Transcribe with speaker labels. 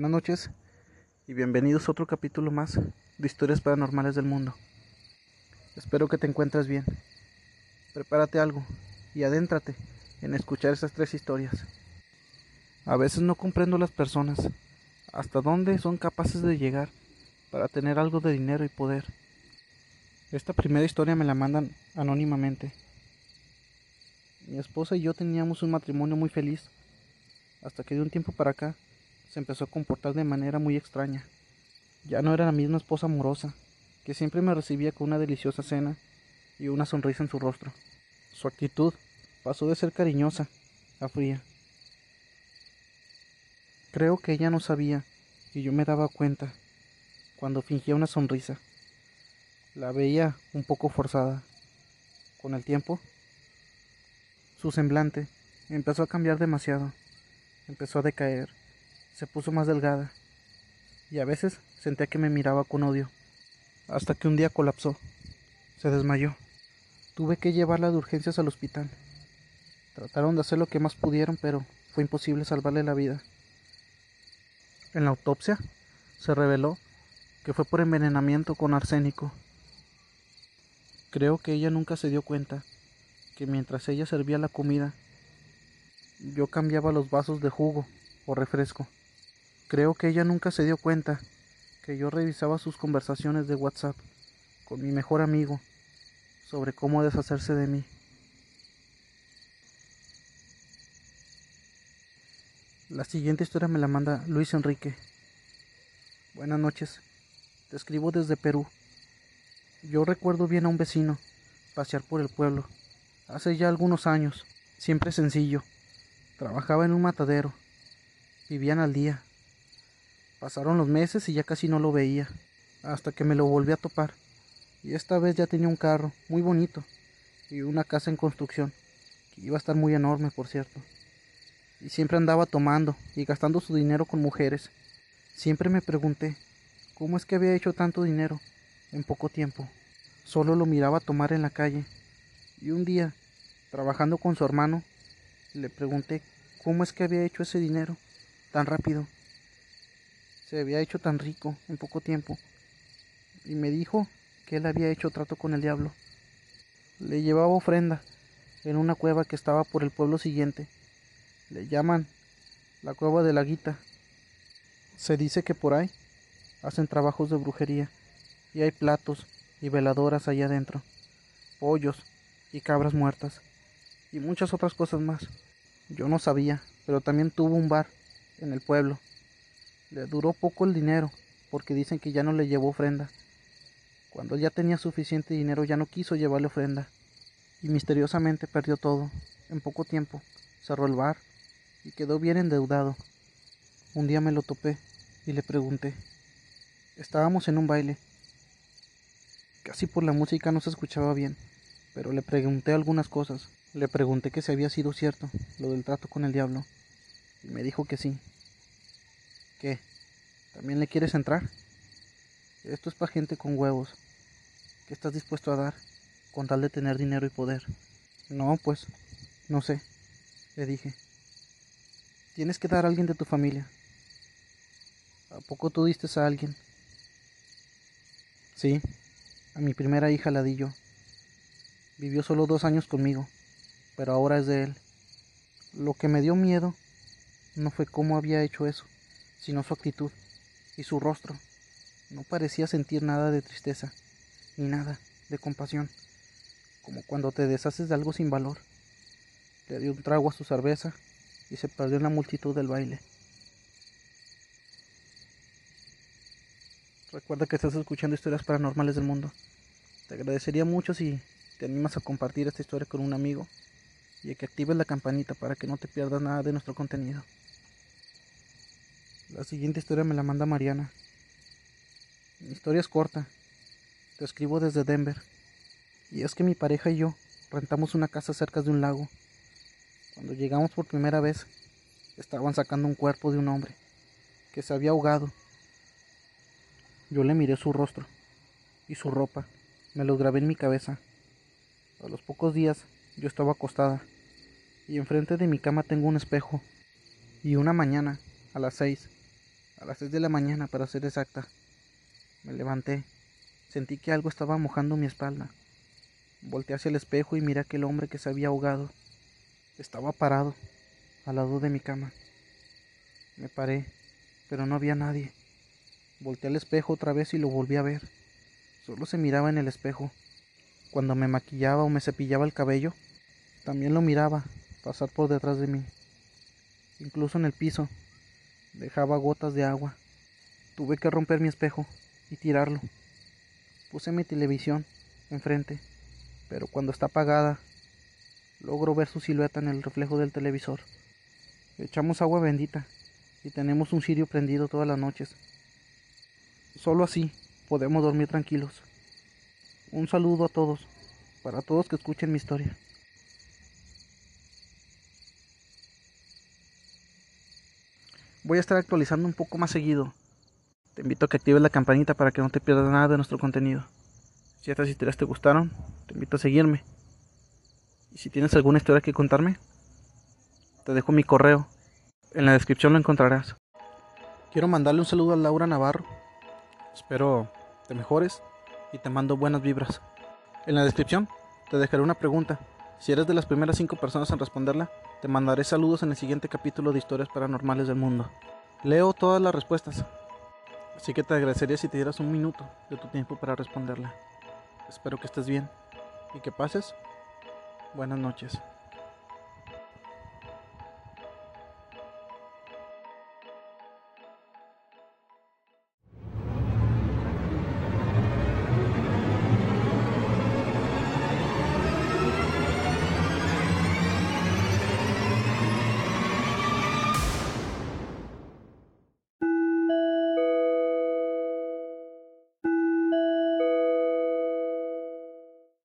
Speaker 1: Buenas noches y bienvenidos a otro capítulo más de Historias Paranormales del Mundo. Espero que te encuentres bien. Prepárate algo y adéntrate en escuchar estas tres historias. A veces no comprendo las personas hasta dónde son capaces de llegar para tener algo de dinero y poder. Esta primera historia me la mandan anónimamente. Mi esposa y yo teníamos un matrimonio muy feliz hasta que de un tiempo para acá se empezó a comportar de manera muy extraña. Ya no era la misma esposa amorosa, que siempre me recibía con una deliciosa cena y una sonrisa en su rostro. Su actitud pasó de ser cariñosa a fría. Creo que ella no sabía y yo me daba cuenta cuando fingía una sonrisa. La veía un poco forzada. Con el tiempo, su semblante empezó a cambiar demasiado. Empezó a decaer se puso más delgada y a veces sentía que me miraba con odio, hasta que un día colapsó, se desmayó. Tuve que llevarla de urgencias al hospital. Trataron de hacer lo que más pudieron, pero fue imposible salvarle la vida. En la autopsia se reveló que fue por envenenamiento con arsénico. Creo que ella nunca se dio cuenta que mientras ella servía la comida, yo cambiaba los vasos de jugo o refresco. Creo que ella nunca se dio cuenta que yo revisaba sus conversaciones de WhatsApp con mi mejor amigo sobre cómo deshacerse de mí. La siguiente historia me la manda Luis Enrique. Buenas noches. Te escribo desde Perú. Yo recuerdo bien a un vecino pasear por el pueblo. Hace ya algunos años. Siempre sencillo. Trabajaba en un matadero. Vivían al día. Pasaron los meses y ya casi no lo veía, hasta que me lo volví a topar. Y esta vez ya tenía un carro muy bonito y una casa en construcción, que iba a estar muy enorme, por cierto. Y siempre andaba tomando y gastando su dinero con mujeres. Siempre me pregunté, ¿cómo es que había hecho tanto dinero en poco tiempo? Solo lo miraba tomar en la calle. Y un día, trabajando con su hermano, le pregunté cómo es que había hecho ese dinero tan rápido se había hecho tan rico en poco tiempo y me dijo que él había hecho trato con el diablo. Le llevaba ofrenda en una cueva que estaba por el pueblo siguiente. Le llaman la cueva de la guita. Se dice que por ahí hacen trabajos de brujería y hay platos y veladoras allá adentro, pollos y cabras muertas y muchas otras cosas más. Yo no sabía, pero también tuvo un bar en el pueblo le duró poco el dinero, porque dicen que ya no le llevó ofrenda. Cuando ya tenía suficiente dinero ya no quiso llevarle ofrenda, y misteriosamente perdió todo. En poco tiempo cerró el bar y quedó bien endeudado. Un día me lo topé y le pregunté. Estábamos en un baile. Casi por la música no se escuchaba bien, pero le pregunté algunas cosas. Le pregunté que si había sido cierto lo del trato con el diablo, y me dijo que sí, ¿Qué? ¿También le quieres entrar? Esto es para gente con huevos. ¿Qué estás dispuesto a dar con tal de tener dinero y poder? No, pues, no sé, le dije. Tienes que dar a alguien de tu familia. ¿A poco tú diste a alguien? Sí, a mi primera hija la di yo. Vivió solo dos años conmigo, pero ahora es de él. Lo que me dio miedo no fue cómo había hecho eso sino su actitud y su rostro. No parecía sentir nada de tristeza, ni nada de compasión, como cuando te deshaces de algo sin valor. Le dio un trago a su cerveza y se perdió en la multitud del baile. Recuerda que estás escuchando historias paranormales del mundo. Te agradecería mucho si te animas a compartir esta historia con un amigo y que actives la campanita para que no te pierdas nada de nuestro contenido. La siguiente historia me la manda Mariana. Mi historia es corta. Te escribo desde Denver. Y es que mi pareja y yo rentamos una casa cerca de un lago. Cuando llegamos por primera vez, estaban sacando un cuerpo de un hombre que se había ahogado. Yo le miré su rostro y su ropa. Me los grabé en mi cabeza. A los pocos días yo estaba acostada y enfrente de mi cama tengo un espejo. Y una mañana, a las seis, a las 6 de la mañana para ser exacta. Me levanté, sentí que algo estaba mojando mi espalda. Volté hacia el espejo y miré aquel hombre que se había ahogado. Estaba parado, al lado de mi cama. Me paré, pero no había nadie. Volté al espejo otra vez y lo volví a ver. Solo se miraba en el espejo. Cuando me maquillaba o me cepillaba el cabello, también lo miraba pasar por detrás de mí. Incluso en el piso, dejaba gotas de agua. Tuve que romper mi espejo y tirarlo. Puse mi televisión enfrente, pero cuando está apagada, logro ver su silueta en el reflejo del televisor. Echamos agua bendita y tenemos un cirio prendido todas las noches. Solo así podemos dormir tranquilos. Un saludo a todos, para todos que escuchen mi historia. Voy a estar actualizando un poco más seguido. Te invito a que actives la campanita para que no te pierdas nada de nuestro contenido. Si estas historias te gustaron, te invito a seguirme. Y si tienes alguna historia que contarme, te dejo mi correo. En la descripción lo encontrarás. Quiero mandarle un saludo a Laura Navarro. Espero te mejores y te mando buenas vibras. En la descripción te dejaré una pregunta. Si eres de las primeras 5 personas en responderla, te mandaré saludos en el siguiente capítulo de Historias Paranormales del Mundo. Leo todas las respuestas, así que te agradecería si te dieras un minuto de tu tiempo para responderla. Espero que estés bien y que pases buenas noches.